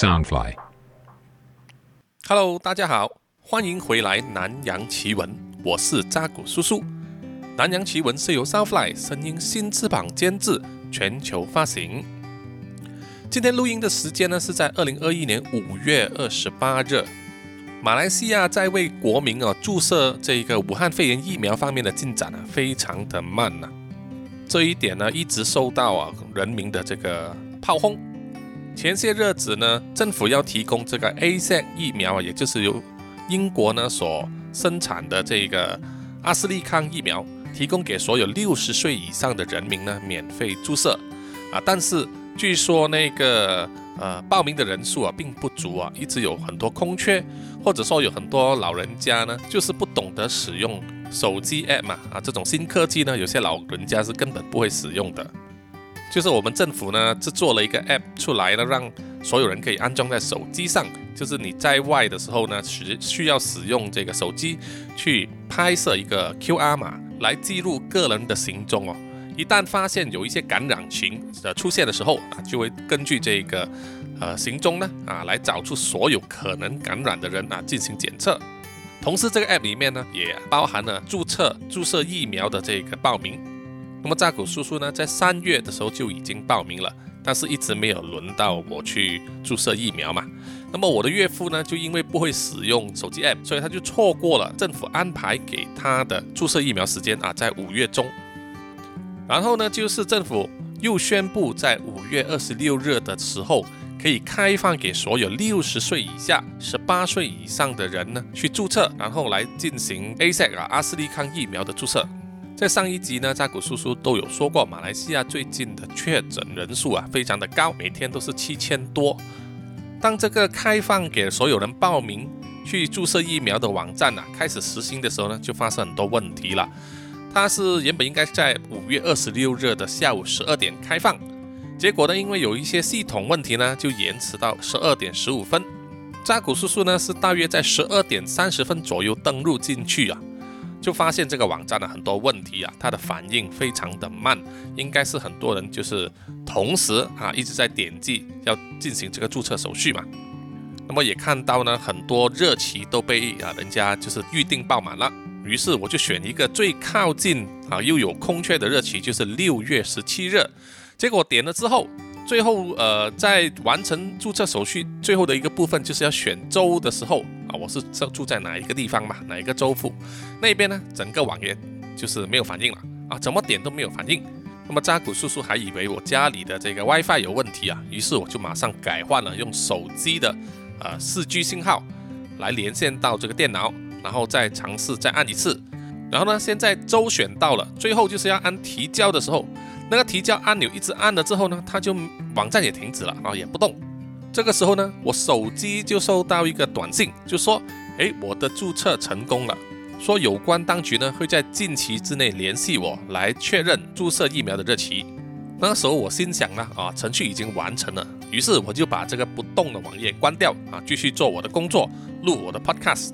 Soundfly。Hello，大家好，欢迎回来《南洋奇闻》，我是扎古叔叔。《南洋奇闻》是由 Soundfly 声音新翅膀监制，全球发行。今天录音的时间呢是在二零二一年五月二十八日。马来西亚在为国民啊注射这个武汉肺炎疫苗方面的进展呢、非常的慢呐、这一点呢一直受到啊人民的这个炮轰。前些日子呢，政府要提供这个 AZ 疫苗啊，也就是由英国呢所生产的这个阿斯利康疫苗，提供给所有六十岁以上的人民呢免费注射啊。但是据说那个呃报名的人数啊并不足啊，一直有很多空缺，或者说有很多老人家呢就是不懂得使用手机 app 嘛啊，这种新科技呢，有些老人家是根本不会使用的。就是我们政府呢制作了一个 app 出来呢，让所有人可以安装在手机上。就是你在外的时候呢，需需要使用这个手机去拍摄一个 QR 码来记录个人的行踪哦。一旦发现有一些感染群的出现的时候啊，就会根据这个呃行踪呢啊来找出所有可能感染的人啊进行检测。同时，这个 app 里面呢也包含了注册注射疫苗的这个报名。那么扎古叔叔呢，在三月的时候就已经报名了，但是一直没有轮到我去注射疫苗嘛。那么我的岳父呢，就因为不会使用手机 app，所以他就错过了政府安排给他的注射疫苗时间啊，在五月中。然后呢，就是政府又宣布在五月二十六日的时候，可以开放给所有六十岁以下、十八岁以上的人呢去注册，然后来进行 AZ 啊阿斯利康疫苗的注射。在上一集呢，扎古叔叔都有说过，马来西亚最近的确诊人数啊非常的高，每天都是七千多。当这个开放给所有人报名去注射疫苗的网站啊开始实行的时候呢，就发生很多问题了。它是原本应该在五月二十六日的下午十二点开放，结果呢，因为有一些系统问题呢，就延迟到十二点十五分。扎古叔叔呢是大约在十二点三十分左右登录进去啊。就发现这个网站的很多问题啊，它的反应非常的慢，应该是很多人就是同时啊一直在点击要进行这个注册手续嘛。那么也看到呢，很多热期都被啊人家就是预定爆满了，于是我就选一个最靠近啊又有空缺的热期，就是六月十七日。结果点了之后，最后呃在完成注册手续最后的一个部分，就是要选州的时候。啊，我是住住在哪一个地方嘛？哪一个州府？那边呢？整个网页就是没有反应了啊，怎么点都没有反应。那么扎古叔叔还以为我家里的这个 WiFi 有问题啊，于是我就马上改换了用手机的呃 4G 信号来连线到这个电脑，然后再尝试再按一次。然后呢，现在州选到了，最后就是要按提交的时候，那个提交按钮一直按了之后呢，它就网站也停止了啊，也不动。这个时候呢，我手机就收到一个短信，就说：“诶，我的注册成功了。”说有关当局呢会在近期之内联系我来确认注射疫苗的日期。那时候我心想呢，啊，程序已经完成了，于是我就把这个不动的网页关掉啊，继续做我的工作，录我的 podcast。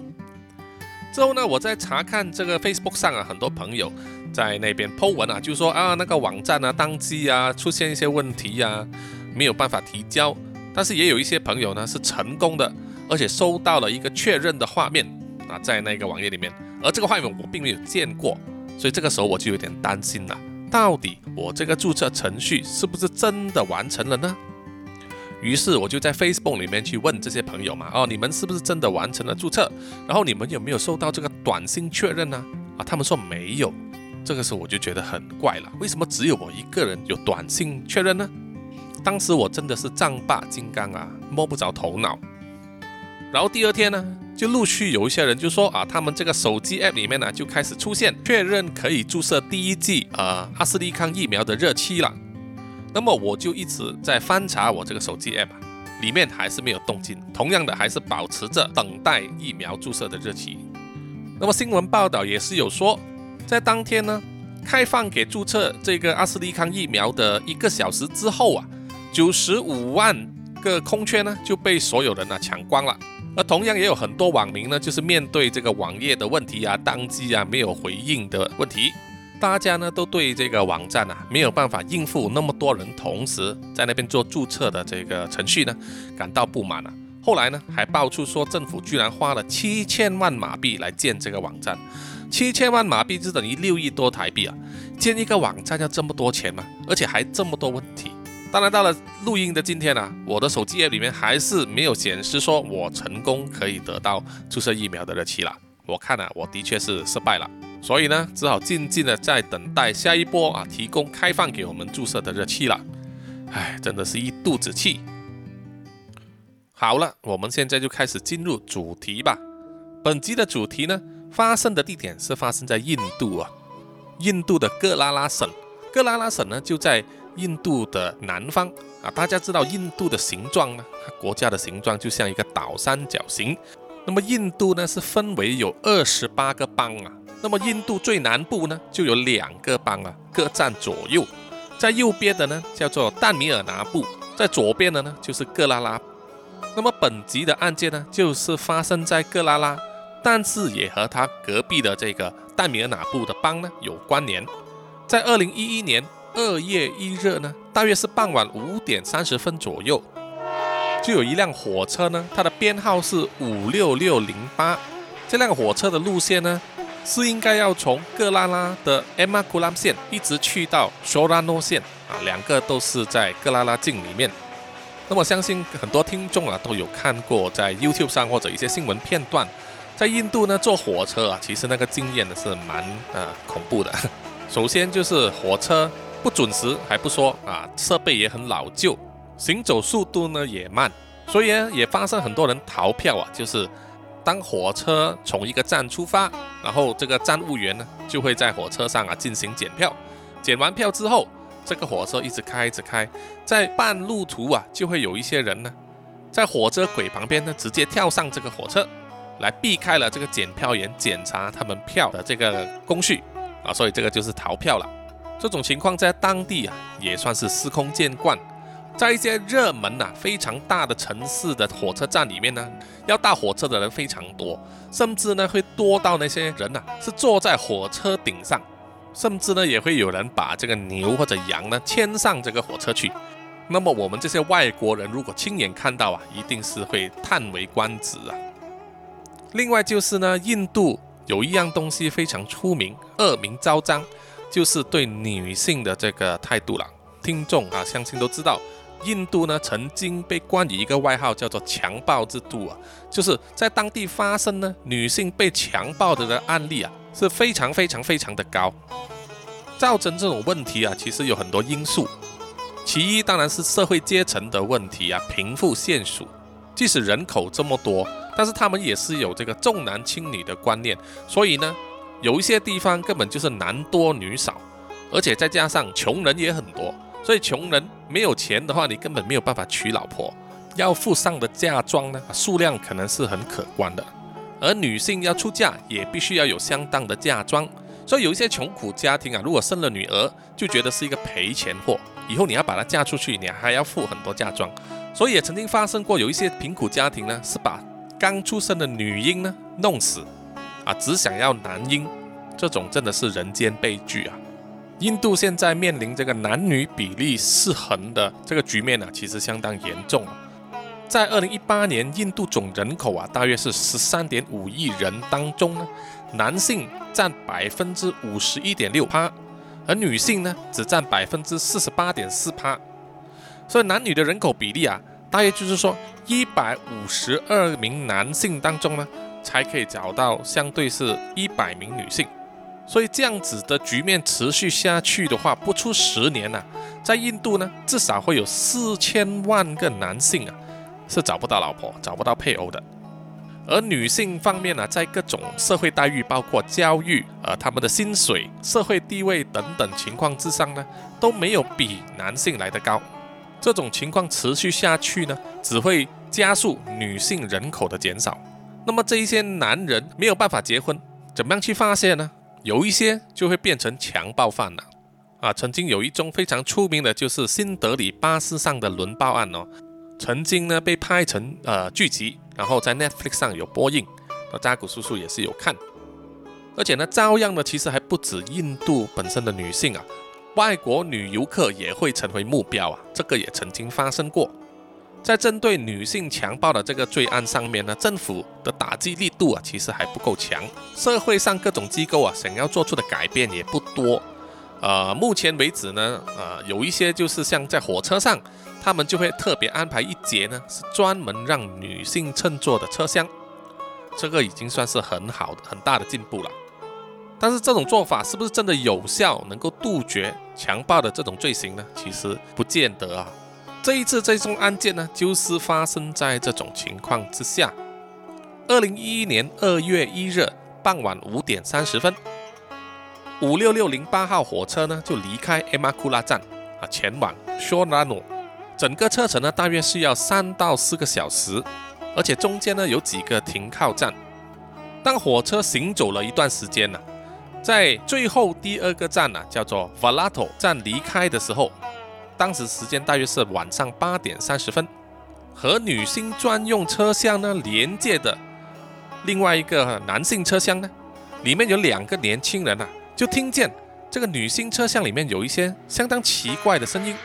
之后呢，我在查看这个 Facebook 上啊，很多朋友在那边 po 文啊，就说啊，那个网站啊宕机啊，出现一些问题呀，没有办法提交。但是也有一些朋友呢是成功的，而且收到了一个确认的画面啊，在那个网页里面，而这个画面我并没有见过，所以这个时候我就有点担心了，到底我这个注册程序是不是真的完成了呢？于是我就在 Facebook 里面去问这些朋友嘛，哦，你们是不是真的完成了注册？然后你们有没有收到这个短信确认呢？啊，他们说没有。这个时候我就觉得很怪了，为什么只有我一个人有短信确认呢？当时我真的是丈八金刚啊，摸不着头脑。然后第二天呢，就陆续有一些人就说啊，他们这个手机 app 里面呢就开始出现确认可以注射第一剂呃阿斯利康疫苗的日期了。那么我就一直在翻查我这个手机 app，里面还是没有动静，同样的还是保持着等待疫苗注射的日期。那么新闻报道也是有说，在当天呢，开放给注册这个阿斯利康疫苗的一个小时之后啊。九十五万个空缺呢就被所有人呢抢光了，而同样也有很多网民呢，就是面对这个网页的问题啊、当机啊、没有回应的问题，大家呢都对这个网站啊没有办法应付那么多人同时在那边做注册的这个程序呢感到不满啊。后来呢还爆出说政府居然花了七千万马币来建这个网站，七千万马币就等于六亿多台币啊！建一个网站要这么多钱吗？而且还这么多问题。当然到了录音的今天呢，我的手机页里面还是没有显示说我成功可以得到注射疫苗的日期了。我看了，我的确是失败了。所以呢，只好静静的在等待下一波啊，提供开放给我们注射的日期了。唉，真的是一肚子气。好了，我们现在就开始进入主题吧。本集的主题呢，发生的地点是发生在印度啊，印度的各拉拉省。各拉拉省呢，就在印度的南方啊。大家知道印度的形状呢，它国家的形状就像一个倒三角形。那么印度呢，是分为有二十八个邦啊。那么印度最南部呢，就有两个邦啊，各占左右。在右边的呢，叫做淡米尔拿布；在左边的呢，就是各拉拉。那么本集的案件呢，就是发生在各拉拉，但是也和他隔壁的这个淡米尔纳布的邦呢有关联。在二零一一年二月一日呢，大约是傍晚五点三十分左右，就有一辆火车呢，它的编号是五六六零八。这辆火车的路线呢？是应该要从格拉拉的 m a k u l a m 线一直去到 Shorano 线啊，两个都是在格拉拉境里面。那么相信很多听众啊都有看过在 YouTube 上或者一些新闻片段，在印度呢坐火车啊，其实那个经验呢是蛮呃恐怖的。首先就是火车不准时还不说啊，设备也很老旧，行走速度呢也慢，所以呢也发生很多人逃票啊，就是。当火车从一个站出发，然后这个站务员呢就会在火车上啊进行检票，检完票之后，这个火车一直开一直开，在半路途啊就会有一些人呢，在火车轨旁边呢直接跳上这个火车，来避开了这个检票员检查他们票的这个工序啊，所以这个就是逃票了。这种情况在当地啊也算是司空见惯。在一些热门呐、非常大的城市的火车站里面呢，要搭火车的人非常多，甚至呢会多到那些人呐是坐在火车顶上，甚至呢也会有人把这个牛或者羊呢牵上这个火车去。那么我们这些外国人如果亲眼看到啊，一定是会叹为观止啊。另外就是呢，印度有一样东西非常出名、恶名昭彰，就是对女性的这个态度了。听众啊，相信都知道。印度呢，曾经被冠以一个外号，叫做“强暴之都”啊，就是在当地发生呢女性被强暴的的案例啊，是非常非常非常的高。造成这种问题啊，其实有很多因素。其一当然是社会阶层的问题啊，贫富悬殊。即使人口这么多，但是他们也是有这个重男轻女的观念，所以呢，有一些地方根本就是男多女少，而且再加上穷人也很多。所以穷人没有钱的话，你根本没有办法娶老婆，要付上的嫁妆呢，数量可能是很可观的。而女性要出嫁，也必须要有相当的嫁妆。所以有一些穷苦家庭啊，如果生了女儿，就觉得是一个赔钱货，以后你要把她嫁出去，你还要付很多嫁妆。所以也曾经发生过，有一些贫苦家庭呢，是把刚出生的女婴呢弄死，啊，只想要男婴，这种真的是人间悲剧啊。印度现在面临这个男女比例失衡的这个局面呢，其实相当严重。在二零一八年，印度总人口啊，大约是十三点五亿人当中呢，男性占百分之五十一点六趴，而女性呢，只占百分之四十八点四趴。所以男女的人口比例啊，大约就是说，一百五十二名男性当中呢，才可以找到相对是一百名女性。所以这样子的局面持续下去的话，不出十年呢，在印度呢，至少会有四千万个男性啊，是找不到老婆、找不到配偶的。而女性方面呢，在各种社会待遇，包括教育、呃他们的薪水、社会地位等等情况之上呢，都没有比男性来得高。这种情况持续下去呢，只会加速女性人口的减少。那么这一些男人没有办法结婚，怎么样去发泄呢？有一些就会变成强暴犯了啊！曾经有一宗非常出名的，就是新德里巴士上的轮暴案哦。曾经呢被拍成呃剧集，然后在 Netflix 上有播映，那扎古叔叔也是有看。而且呢，照样呢，其实还不止印度本身的女性啊，外国女游客也会成为目标啊，这个也曾经发生过。在针对女性强暴的这个罪案上面呢，政府的打击力度啊，其实还不够强。社会上各种机构啊，想要做出的改变也不多。呃，目前为止呢，呃，有一些就是像在火车上，他们就会特别安排一节呢，是专门让女性乘坐的车厢。这个已经算是很好的、很大的进步了。但是这种做法是不是真的有效，能够杜绝强暴的这种罪行呢？其实不见得啊。这一次这宗案件呢，就是发生在这种情况之下。二零一一年二月一日傍晚五点三十分，五六六零八号火车呢就离开 e m a k u l a 站啊，前往 Shorano。整个车程呢大约是要三到四个小时，而且中间呢有几个停靠站。当火车行走了一段时间呢，在最后第二个站呢叫做 Valato 站离开的时候。当时时间大约是晚上八点三十分，和女性专用车厢呢连接的另外一个男性车厢呢，里面有两个年轻人啊，就听见这个女性车厢里面有一些相当奇怪的声音，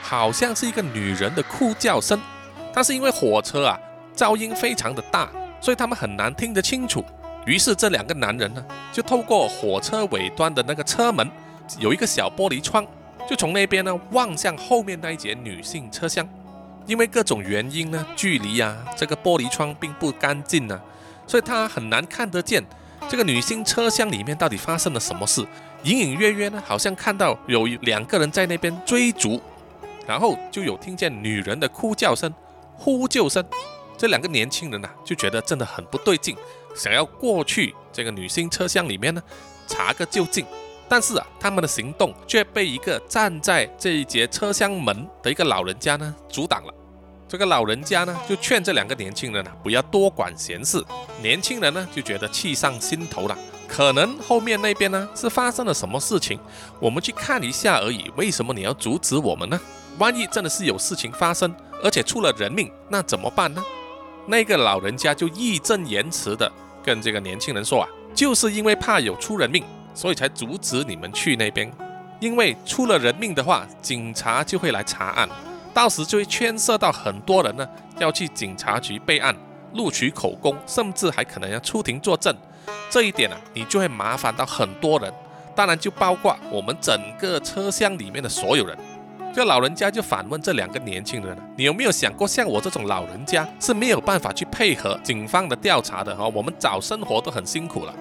好像是一个女人的哭叫声。但是因为火车啊噪音非常的大，所以他们很难听得清楚。于是这两个男人呢，就透过火车尾端的那个车门，有一个小玻璃窗。就从那边呢望向后面那一节女性车厢，因为各种原因呢，距离啊，这个玻璃窗并不干净呢，所以他很难看得见这个女性车厢里面到底发生了什么事。隐隐约约呢，好像看到有两个人在那边追逐，然后就有听见女人的哭叫声、呼救声。这两个年轻人呐，就觉得真的很不对劲，想要过去这个女性车厢里面呢，查个究竟。但是啊，他们的行动却被一个站在这一节车厢门的一个老人家呢阻挡了。这个老人家呢就劝这两个年轻人啊不要多管闲事。年轻人呢就觉得气上心头了，可能后面那边呢是发生了什么事情，我们去看一下而已。为什么你要阻止我们呢？万一真的是有事情发生，而且出了人命，那怎么办呢？那个老人家就义正言辞的跟这个年轻人说啊，就是因为怕有出人命。所以才阻止你们去那边，因为出了人命的话，警察就会来查案，到时就会牵涉到很多人呢，要去警察局备案、录取口供，甚至还可能要出庭作证。这一点啊，你就会麻烦到很多人，当然就包括我们整个车厢里面的所有人。这老人家就反问这两个年轻人：你有没有想过，像我这种老人家是没有办法去配合警方的调查的？哈，我们找生活都很辛苦了。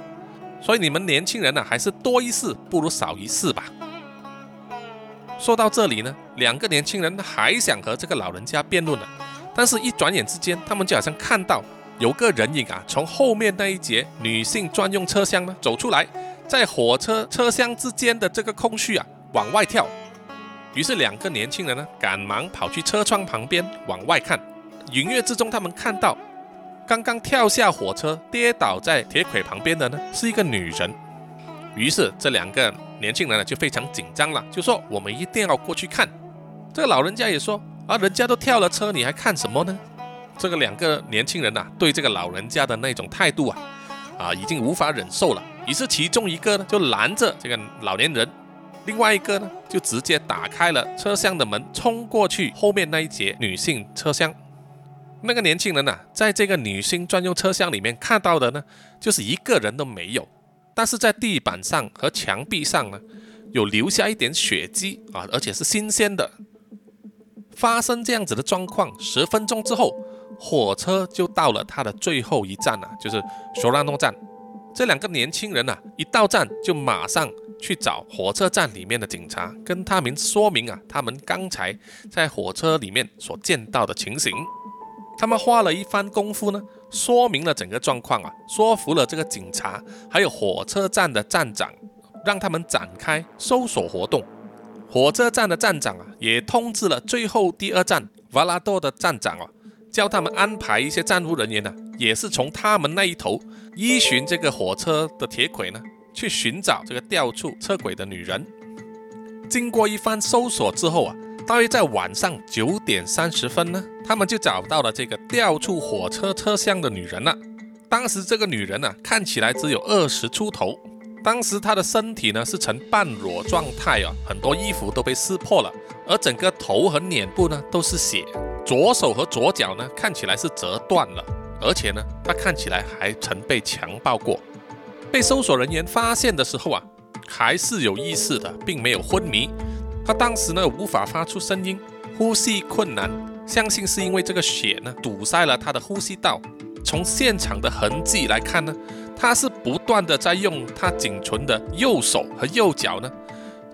所以你们年轻人呢，还是多一事不如少一事吧。说到这里呢，两个年轻人还想和这个老人家辩论呢，但是一转眼之间，他们就好像看到有个人影啊，从后面那一节女性专用车厢呢走出来，在火车车厢之间的这个空隙啊往外跳。于是两个年轻人呢，赶忙跑去车窗旁边往外看，隐约之中他们看到。刚刚跳下火车跌倒在铁轨旁边的呢，是一个女人。于是这两个年轻人呢就非常紧张了，就说：“我们一定要过去看。”这个老人家也说：“啊，人家都跳了车，你还看什么呢？”这个两个年轻人呐，对这个老人家的那种态度啊，啊，已经无法忍受了。于是其中一个呢就拦着这个老年人，另外一个呢就直接打开了车厢的门，冲过去后面那一节女性车厢。那个年轻人呐，在这个女性专用车厢里面看到的呢，就是一个人都没有，但是在地板上和墙壁上呢，有留下一点血迹啊，而且是新鲜的。发生这样子的状况，十分钟之后，火车就到了它的最后一站了，就是索拉诺站。这两个年轻人呐，一到站就马上去找火车站里面的警察，跟他们说明啊，他们刚才在火车里面所见到的情形。他们花了一番功夫呢，说明了整个状况啊，说服了这个警察，还有火车站的站长，让他们展开搜索活动。火车站的站长啊，也通知了最后第二站瓦拉多的站长啊，叫他们安排一些站务人员呢，也是从他们那一头依循这个火车的铁轨呢，去寻找这个掉出车轨的女人。经过一番搜索之后啊。大约在晚上九点三十分呢，他们就找到了这个掉出火车车厢的女人了。当时这个女人呢，看起来只有二十出头，当时她的身体呢是呈半裸状态啊，很多衣服都被撕破了，而整个头和脸部呢都是血，左手和左脚呢看起来是折断了，而且呢她看起来还曾被强暴过。被搜索人员发现的时候啊，还是有意识的，并没有昏迷。他当时呢无法发出声音，呼吸困难，相信是因为这个血呢堵塞了他的呼吸道。从现场的痕迹来看呢。他是不断的在用他仅存的右手和右脚呢，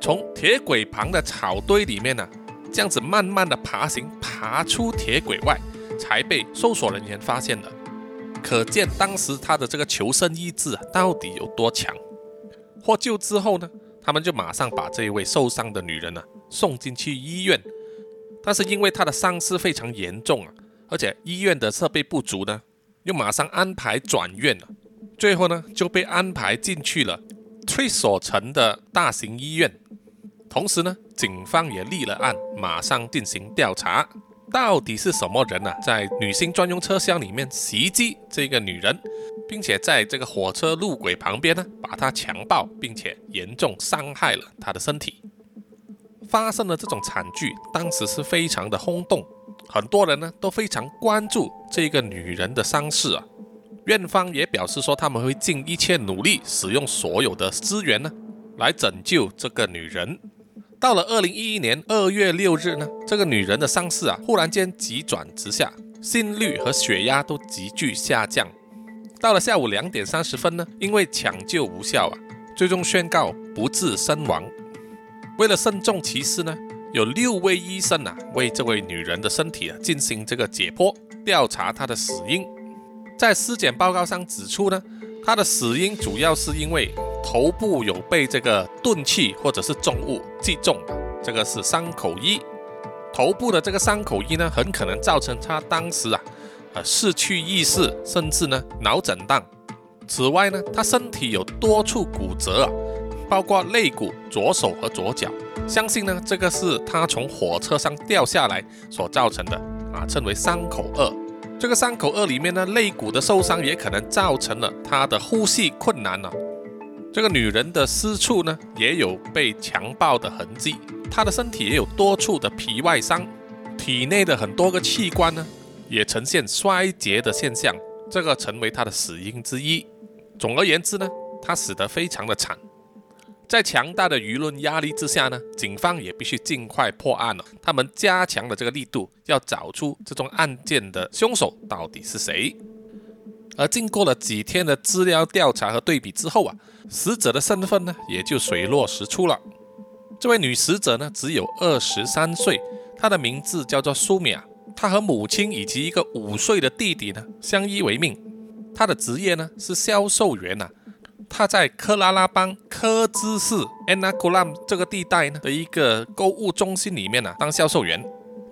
从铁轨旁的草堆里面呢，这样子慢慢的爬行，爬出铁轨外，才被搜索人员发现的。可见当时他的这个求生意志，到底有多强。获救之后呢，他们就马上把这位受伤的女人呢送进去医院，但是因为她的伤势非常严重啊，而且医院的设备不足呢，又马上安排转院了。最后呢，就被安排进去了翠索城的大型医院。同时呢，警方也立了案，马上进行调查，到底是什么人呢，在女性专用车厢里面袭击这个女人，并且在这个火车路轨旁边呢，把她强暴，并且严重伤害了她的身体。发生了这种惨剧，当时是非常的轰动，很多人呢都非常关注这个女人的伤势啊。院方也表示说，他们会尽一切努力，使用所有的资源呢，来拯救这个女人。到了二零一一年二月六日呢，这个女人的伤势啊，忽然间急转直下，心率和血压都急剧下降。到了下午两点三十分呢，因为抢救无效啊，最终宣告不治身亡。为了慎重其事呢，有六位医生啊，为这位女人的身体啊进行这个解剖，调查她的死因。在尸检报告上指出呢，他的死因主要是因为头部有被这个钝器或者是重物击中，这个是伤口一。头部的这个伤口一呢，很可能造成他当时啊，呃失去意识，甚至呢脑震荡。此外呢，他身体有多处骨折啊，包括肋骨、左手和左脚。相信呢，这个是他从火车上掉下来所造成的啊，称为伤口二。这个伤口二里面呢，肋骨的受伤也可能造成了她的呼吸困难了。这个女人的私处呢，也有被强暴的痕迹，她的身体也有多处的皮外伤，体内的很多个器官呢，也呈现衰竭的现象，这个成为她的死因之一。总而言之呢，她死得非常的惨。在强大的舆论压力之下呢，警方也必须尽快破案了。他们加强了这个力度，要找出这宗案件的凶手到底是谁。而经过了几天的资料调查和对比之后啊，死者的身份呢也就水落石出了。这位女死者呢只有二十三岁，她的名字叫做苏米娅。她和母亲以及一个五岁的弟弟呢相依为命。她的职业呢是销售员呐。他在克拉拉邦科兹市 Anakulam 这个地带呢的一个购物中心里面呢当销售员。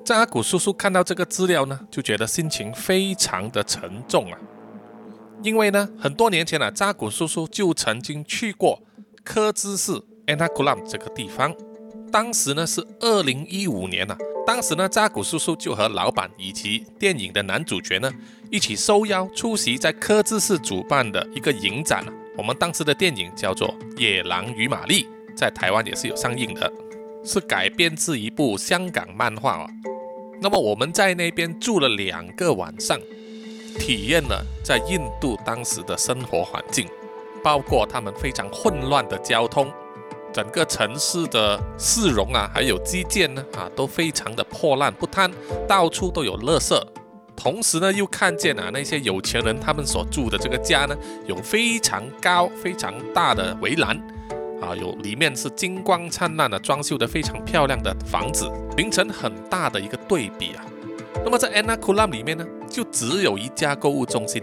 扎古叔叔看到这个资料呢，就觉得心情非常的沉重啊，因为呢很多年前呢，扎古叔叔就曾经去过科兹市 Anakulam 这个地方，当时呢是二零一五年呐，当时呢扎古叔叔就和老板以及电影的男主角呢一起受邀出席在科兹市主办的一个影展我们当时的电影叫做《野狼与玛丽》，在台湾也是有上映的，是改编自一部香港漫画哦。那么我们在那边住了两个晚上，体验了在印度当时的生活环境，包括他们非常混乱的交通，整个城市的市容啊，还有基建呢啊，都非常的破烂不堪，到处都有垃圾。同时呢，又看见啊那些有钱人他们所住的这个家呢，有非常高、非常大的围栏，啊，有里面是金光灿烂的装修的非常漂亮的房子，形成很大的一个对比啊。那么在 Anna Kulam 里面呢，就只有一家购物中心。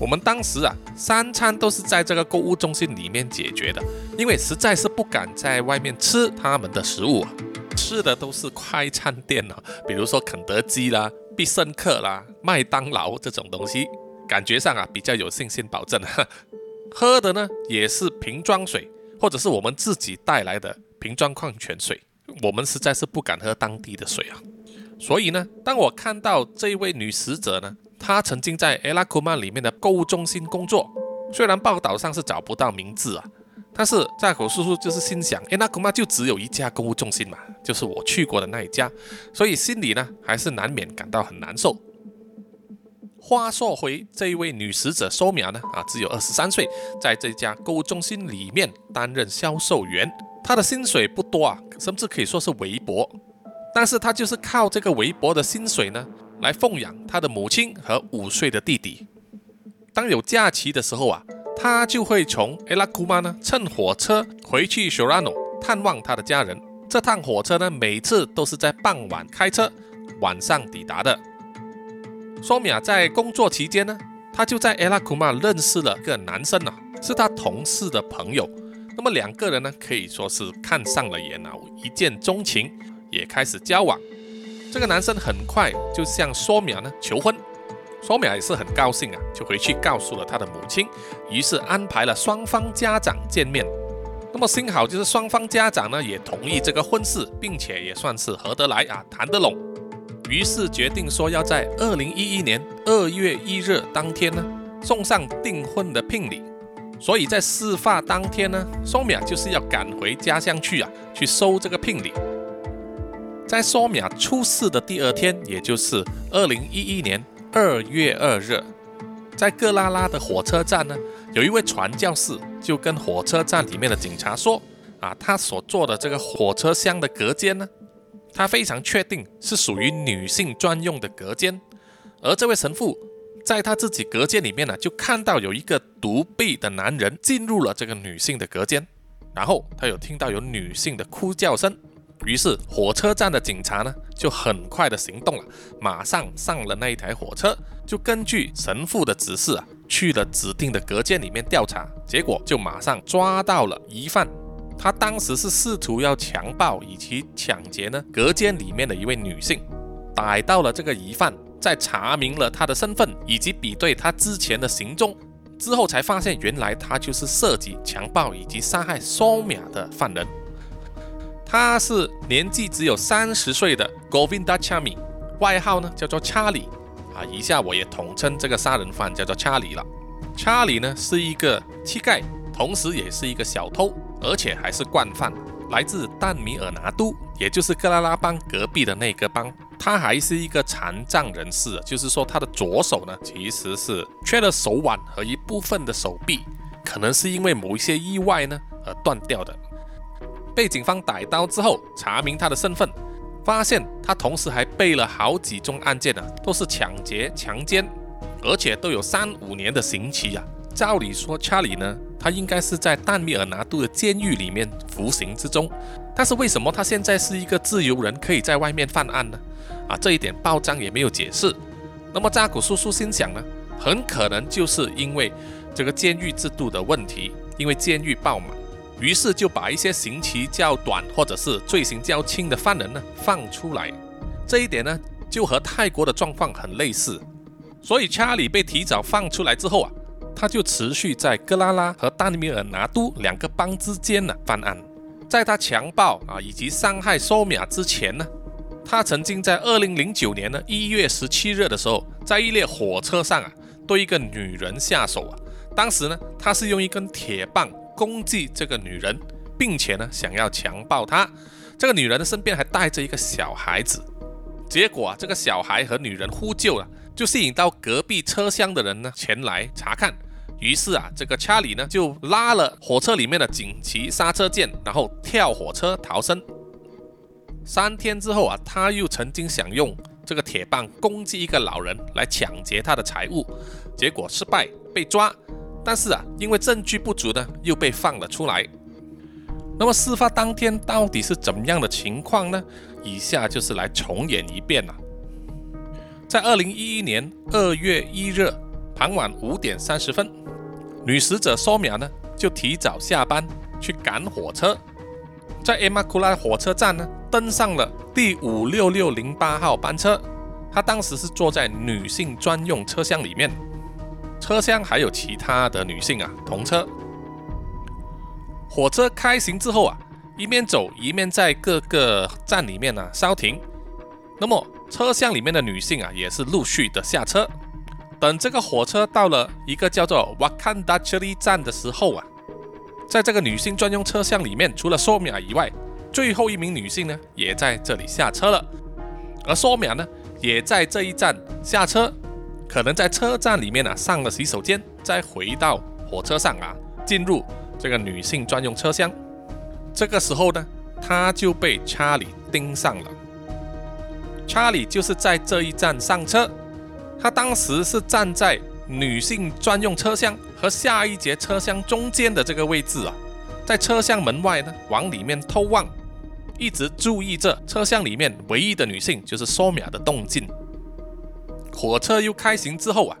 我们当时啊，三餐都是在这个购物中心里面解决的，因为实在是不敢在外面吃他们的食物啊，吃的都是快餐店啊，比如说肯德基啦。必胜客啦、麦当劳这种东西，感觉上啊比较有信心保证。喝的呢也是瓶装水，或者是我们自己带来的瓶装矿泉水。我们实在是不敢喝当地的水啊。所以呢，当我看到这位女死者呢，她曾经在 Ella Kuman 里面的购物中心工作，虽然报道上是找不到名字啊，但是扎口叔叔就是心想，哎，那恐怕就只有一家购物中心嘛，就是我去过的那一家，所以心里呢还是难免感到很难受。话说回这一位女使者收苗呢，啊，只有二十三岁，在这家购物中心里面担任销售员，她的薪水不多啊，甚至可以说是微薄，但是她就是靠这个微薄的薪水呢，来奉养她的母亲和五岁的弟弟。当有假期的时候啊，他就会从埃拉库玛呢乘火车回去 Shorano 探望他的家人。这趟火车呢，每次都是在傍晚开车，晚上抵达的。索米亚在工作期间呢，他就在埃拉库玛认识了个男生啊，是他同事的朋友。那么两个人呢，可以说是看上了眼啊，一见钟情，也开始交往。这个男生很快就向索米亚呢求婚，索米亚也是很高兴啊，就回去告诉了他的母亲，于是安排了双方家长见面。那么幸好就是双方家长呢也同意这个婚事，并且也算是合得来啊，谈得拢。于是决定说要在二零一一年二月一日当天呢送上订婚的聘礼，所以在事发当天呢，苏米亚就是要赶回家乡去啊，去收这个聘礼。在苏米亚出事的第二天，也就是二零一一年二月二日，在格拉拉的火车站呢，有一位传教士就跟火车站里面的警察说啊，他所坐的这个火车厢的隔间呢。他非常确定是属于女性专用的隔间，而这位神父在他自己隔间里面呢，就看到有一个独臂的男人进入了这个女性的隔间，然后他有听到有女性的哭叫声，于是火车站的警察呢就很快的行动了，马上上了那一台火车，就根据神父的指示啊，去了指定的隔间里面调查，结果就马上抓到了疑犯。他当时是试图要强暴以及抢劫呢隔间里面的一位女性，逮到了这个疑犯，在查明了他的身份以及比对他之前的行踪之后，才发现原来他就是涉及强暴以及杀害苏米亚的犯人。他是年纪只有三十岁的 Govinda Chami，外号呢叫做查理啊，以下我也统称这个杀人犯叫做查理了。查理呢是一个乞丐，同时也是一个小偷。而且还是惯犯，来自淡米尔拿都，也就是克拉拉邦隔壁的那个邦。他还是一个残障人士，就是说他的左手呢，其实是缺了手腕和一部分的手臂，可能是因为某一些意外呢而断掉的。被警方逮到之后，查明他的身份，发现他同时还背了好几宗案件呢，都是抢劫、强奸，而且都有三五年的刑期呀。照理说，查理呢？他应该是在淡米尔拿度的监狱里面服刑之中，但是为什么他现在是一个自由人，可以在外面犯案呢？啊，这一点报章也没有解释。那么扎古叔叔心想呢，很可能就是因为这个监狱制度的问题，因为监狱爆满，于是就把一些刑期较短或者是罪行较轻的犯人呢放出来。这一点呢，就和泰国的状况很类似。所以查理被提早放出来之后啊。他就持续在格拉拉和丹尼米尔拿都两个邦之间呢犯案。在他强暴啊以及伤害索米亚之前呢，他曾经在二零零九年呢一月十七日的时候，在一列火车上啊对一个女人下手啊。当时呢，他是用一根铁棒攻击这个女人，并且呢想要强暴她。这个女人的身边还带着一个小孩子。结果啊，这个小孩和女人呼救了，就吸引到隔壁车厢的人呢前来查看。于是啊，这个查理呢就拉了火车里面的紧急刹车键，然后跳火车逃生。三天之后啊，他又曾经想用这个铁棒攻击一个老人来抢劫他的财物，结果失败被抓。但是啊，因为证据不足呢，又被放了出来。那么事发当天到底是怎么样的情况呢？以下就是来重演一遍了。在二零一一年二月一日傍晚五点三十分。女死者索米亚呢，就提早下班去赶火车，在埃马库拉火车站呢，登上了第五六六零八号班车。她当时是坐在女性专用车厢里面，车厢还有其他的女性啊同车。火车开行之后啊，一边走一边在各个站里面呢稍停。那么车厢里面的女性啊，也是陆续的下车。等这个火车到了一个叫做 Wakanda c h i l i 站的时候啊，在这个女性专用车厢里面，除了索米亚以外，最后一名女性呢也在这里下车了。而索米亚呢也在这一站下车，可能在车站里面呢上了洗手间，再回到火车上啊，进入这个女性专用车厢。这个时候呢，他就被查理盯上了。查理就是在这一站上车，他当时是站在女性专用车厢和下一节车厢中间的这个位置啊，在车厢门外呢往里面偷望，一直注意着车厢里面唯一的女性就是索米亚的动静。火车又开行之后啊，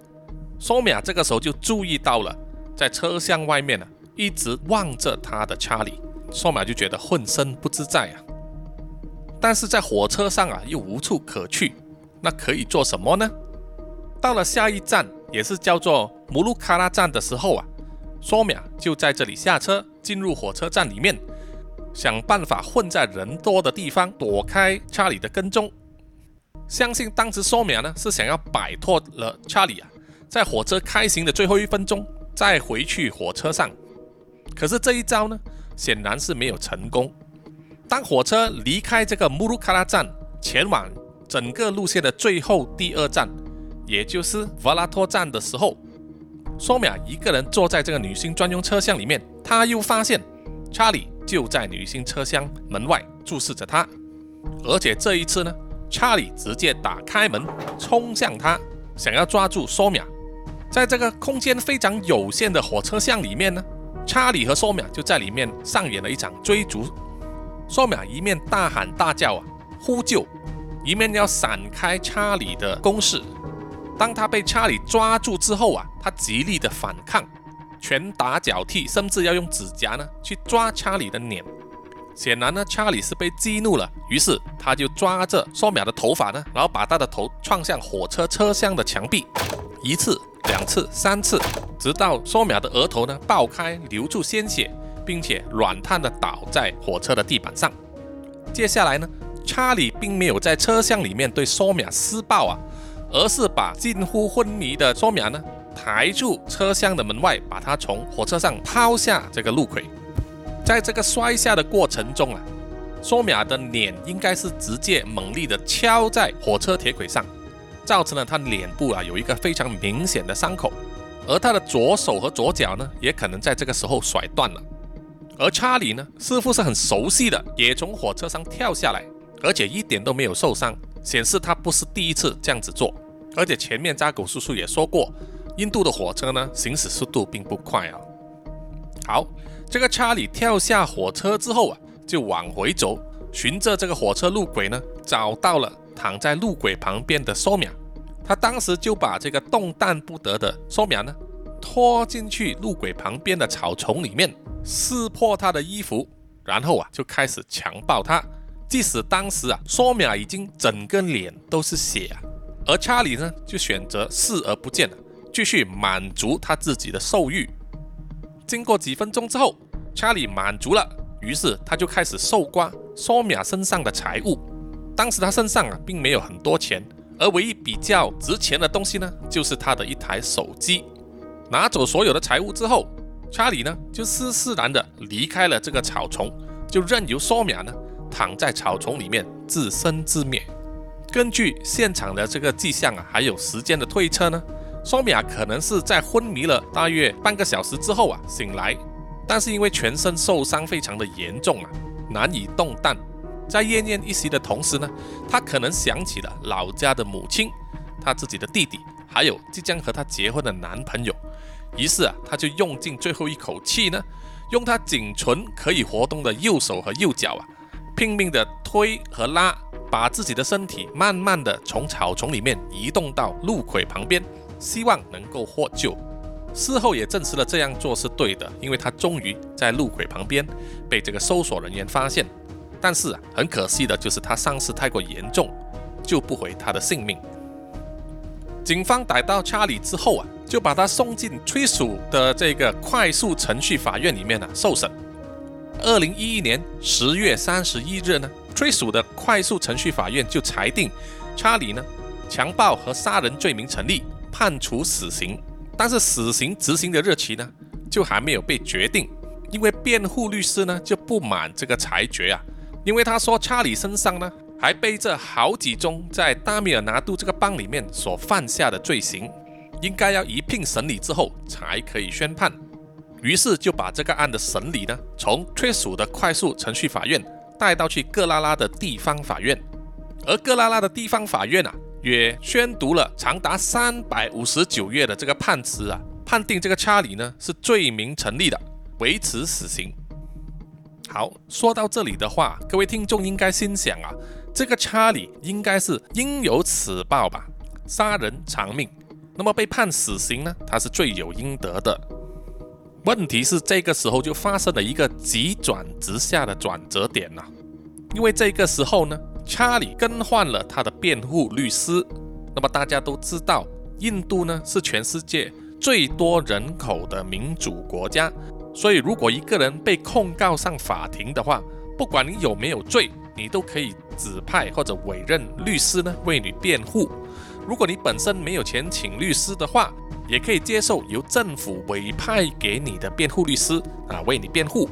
索米亚这个时候就注意到了在车厢外面呢一直望着他的查理，索米亚就觉得浑身不自在啊。但是在火车上啊，又无处可去，那可以做什么呢？到了下一站，也是叫做姆鲁卡拉站的时候啊，索米亚就在这里下车，进入火车站里面，想办法混在人多的地方，躲开查理的跟踪。相信当时索米亚呢是想要摆脱了查理啊，在火车开行的最后一分钟再回去火车上。可是这一招呢，显然是没有成功。当火车离开这个穆鲁卡拉站，前往整个路线的最后第二站，也就是弗拉托站的时候，索米亚一个人坐在这个女性专用车厢里面，他又发现查理就在女性车厢门外注视着他，而且这一次呢，查理直接打开门冲向他，想要抓住索米亚。在这个空间非常有限的火车厢里面呢，查理和索米亚就在里面上演了一场追逐。索米亚一面大喊大叫啊，呼救，一面要闪开查理的攻势。当他被查理抓住之后啊，他极力的反抗，拳打脚踢，甚至要用指甲呢去抓查理的脸。显然呢，查理是被激怒了，于是他就抓着索米的头发呢，然后把他的头撞向火车车厢的墙壁，一次、两次、三次，直到索米的额头呢爆开，流出鲜血。并且软瘫的倒在火车的地板上。接下来呢，查理并没有在车厢里面对索米施暴啊，而是把近乎昏迷的索米亚呢抬出车厢的门外，把他从火车上抛下这个路轨。在这个摔下的过程中啊，索米亚的脸应该是直接猛力的敲在火车铁轨上，造成了他脸部啊有一个非常明显的伤口，而他的左手和左脚呢，也可能在这个时候甩断了。而查理呢，似乎是很熟悉的，也从火车上跳下来，而且一点都没有受伤，显示他不是第一次这样子做。而且前面扎古叔叔也说过，印度的火车呢，行驶速度并不快啊。好，这个查理跳下火车之后啊，就往回走，循着这个火车路轨呢，找到了躺在路轨旁边的索米亚。他当时就把这个动弹不得的索米亚呢，拖进去路轨旁边的草丛里面。撕破他的衣服，然后啊就开始强暴他。即使当时啊，索米亚已经整个脸都是血啊，而查理呢就选择视而不见，继续满足他自己的兽欲。经过几分钟之后，查理满足了，于是他就开始搜刮索米亚身上的财物。当时他身上啊并没有很多钱，而唯一比较值钱的东西呢，就是他的一台手机。拿走所有的财物之后。查理呢，就斯斯然的离开了这个草丛，就任由索米亚呢躺在草丛里面自生自灭。根据现场的这个迹象啊，还有时间的推测呢，索米亚可能是在昏迷了大约半个小时之后啊醒来，但是因为全身受伤非常的严重啊，难以动弹。在奄奄一息的同时呢，他可能想起了老家的母亲，他自己的弟弟，还有即将和他结婚的男朋友。于是啊，他就用尽最后一口气呢，用他仅存可以活动的右手和右脚啊，拼命的推和拉，把自己的身体慢慢的从草丛里面移动到路轨旁边，希望能够获救。事后也证实了这样做是对的，因为他终于在路轨旁边被这个搜索人员发现。但是啊，很可惜的就是他伤势太过严重，救不回他的性命。警方逮到查理之后啊。就把他送进崔属的这个快速程序法院里面呢受审。二零一一年十月三十一日呢，崔属的快速程序法院就裁定查理呢强暴和杀人罪名成立，判处死刑。但是死刑执行的日期呢就还没有被决定，因为辩护律师呢就不满这个裁决啊，因为他说查理身上呢还背着好几宗在大米尔拿杜这个帮里面所犯下的罪行，应该要一并审理之后才可以宣判。于是就把这个案的审理呢，从特属的快速程序法院带到去各拉拉的地方法院，而各拉拉的地方法院啊，也宣读了长达三百五十九页的这个判词啊，判定这个查理呢是罪名成立的，维持死刑。好，说到这里的话，各位听众应该心想啊，这个查理应该是应有此报吧，杀人偿命，那么被判死刑呢，他是罪有应得的。问题是这个时候就发生了一个急转直下的转折点了，因为这个时候呢，查理更换了他的辩护律师。那么大家都知道，印度呢是全世界最多人口的民主国家，所以如果一个人被控告上法庭的话，不管你有没有罪，你都可以指派或者委任律师呢为你辩护。如果你本身没有钱请律师的话，也可以接受由政府委派给你的辩护律师啊，为你辩护。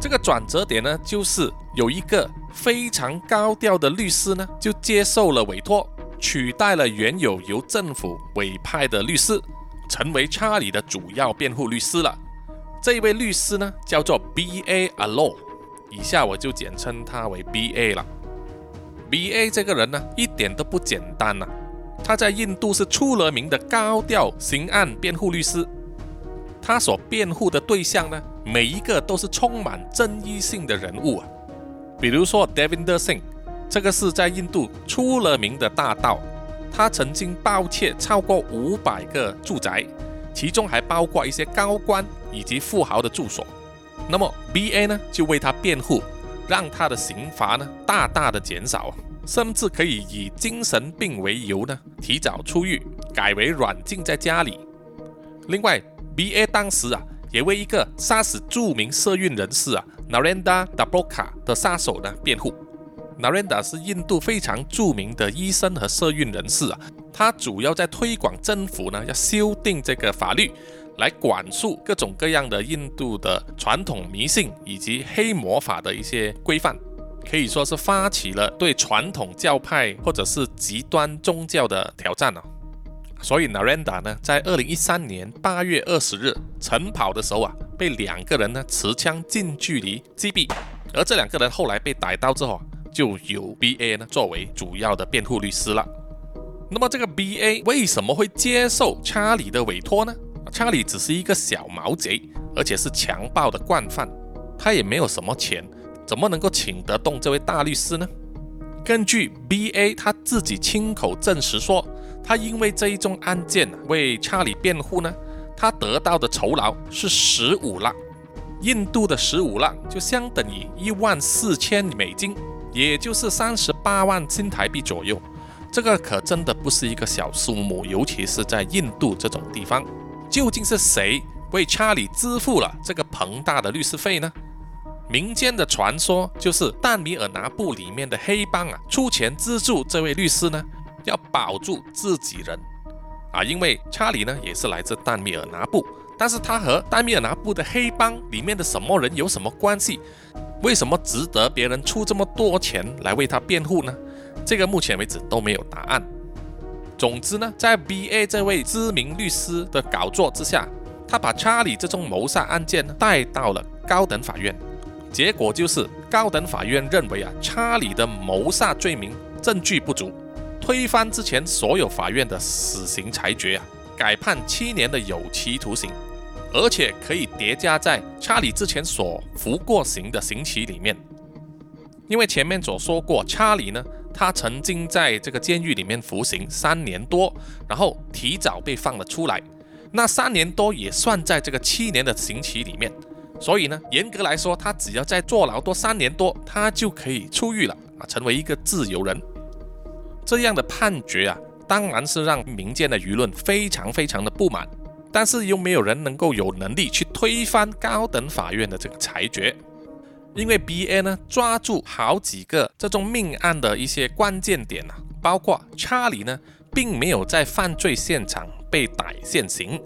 这个转折点呢，就是有一个非常高调的律师呢，就接受了委托，取代了原有由政府委派的律师，成为查理的主要辩护律师了。这位律师呢，叫做 B A Alo，以下我就简称他为 B A 了。B A 这个人呢，一点都不简单呐。他在印度是出了名的高调刑案辩护律师，他所辩护的对象呢，每一个都是充满争议性的人物啊。比如说 Davinder Singh，这个是在印度出了名的大盗，他曾经盗窃超过五百个住宅，其中还包括一些高官以及富豪的住所。那么 B.A 呢，就为他辩护，让他的刑罚呢，大大的减少。甚至可以以精神病为由呢，提早出狱，改为软禁在家里。另外，B.A. 当时啊，也为一个杀死著名社运人士啊 Narendra d a b o k a 的杀手呢辩护。Narendra 是印度非常著名的医生和社运人士啊，他主要在推广政府呢要修订这个法律，来管束各种各样的印度的传统迷信以及黑魔法的一些规范。可以说是发起了对传统教派或者是极端宗教的挑战了。所以 Narendra 呢，在二零一三年八月二十日晨跑的时候啊，被两个人呢持枪近距离击毙。而这两个人后来被逮到之后啊，就由 BA 呢作为主要的辩护律师了。那么这个 BA 为什么会接受查理的委托呢？查理只是一个小毛贼，而且是强暴的惯犯，他也没有什么钱。怎么能够请得动这位大律师呢？根据 B.A. 他自己亲口证实说，他因为这一宗案件为查理辩护呢，他得到的酬劳是十五浪，印度的十五浪就相等于一万四千美金，也就是三十八万新台币左右。这个可真的不是一个小数目，尤其是在印度这种地方。究竟是谁为查理支付了这个庞大的律师费呢？民间的传说就是淡米尔拿布里面的黑帮啊，出钱资助这位律师呢，要保住自己人啊，因为查理呢也是来自丹米尔拿布，但是他和丹米尔拿布的黑帮里面的什么人有什么关系？为什么值得别人出这么多钱来为他辩护呢？这个目前为止都没有答案。总之呢，在 B.A 这位知名律师的搞作之下，他把查理这宗谋杀案件带到了高等法院。结果就是高等法院认为啊，查理的谋杀罪名证据不足，推翻之前所有法院的死刑裁决啊，改判七年的有期徒刑，而且可以叠加在查理之前所服过刑的刑期里面。因为前面所说过，查理呢，他曾经在这个监狱里面服刑三年多，然后提早被放了出来，那三年多也算在这个七年的刑期里面。所以呢，严格来说，他只要再坐牢多三年多，他就可以出狱了啊，成为一个自由人。这样的判决啊，当然是让民间的舆论非常非常的不满，但是又没有人能够有能力去推翻高等法院的这个裁决，因为 B A 呢抓住好几个这种命案的一些关键点啊，包括查理呢并没有在犯罪现场被逮现行，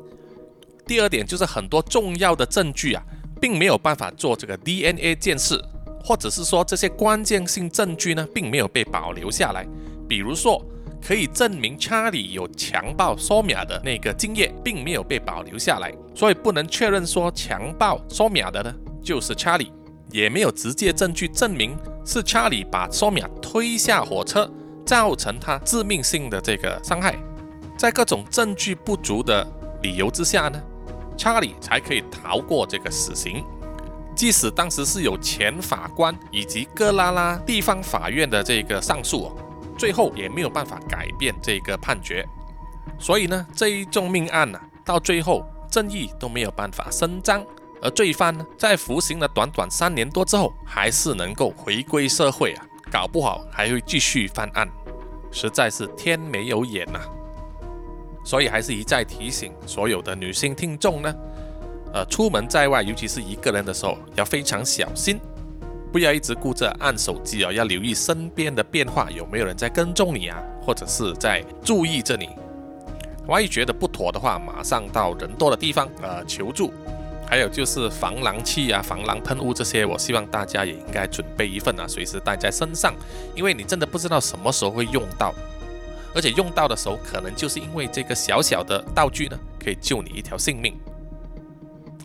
第二点就是很多重要的证据啊。并没有办法做这个 DNA 鉴识，或者是说这些关键性证据呢，并没有被保留下来。比如说，可以证明查理有强暴索米亚的那个精液，并没有被保留下来，所以不能确认说强暴索米亚的呢就是查理，也没有直接证据证明是查理把索米亚推下火车，造成他致命性的这个伤害。在各种证据不足的理由之下呢？查理才可以逃过这个死刑，即使当时是有前法官以及格拉拉地方法院的这个上诉，最后也没有办法改变这个判决。所以呢，这一宗命案呢，到最后正义都没有办法伸张，而罪犯呢，在服刑了短短三年多之后，还是能够回归社会啊，搞不好还会继续犯案，实在是天没有眼呐。所以还是一再提醒所有的。女性听众呢，呃，出门在外，尤其是一个人的。时候，要非常小心，不要一直顾着按手机哦，要留意身边的变化，有没有人在跟踪你啊，或者是在注意着你。万一觉得不妥的话，马上到人多的地方呃求助。还有就是防狼器啊、防狼喷雾这些，我希望大家也应该准备一份啊，随时带在身上，因为你真的不知道什么时候会用到。而且用到的时候，可能就是因为这个小小的道具呢，可以救你一条性命。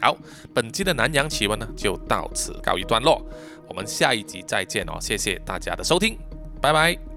好，本期的南洋奇闻呢，就到此告一段落，我们下一集再见哦，谢谢大家的收听，拜拜。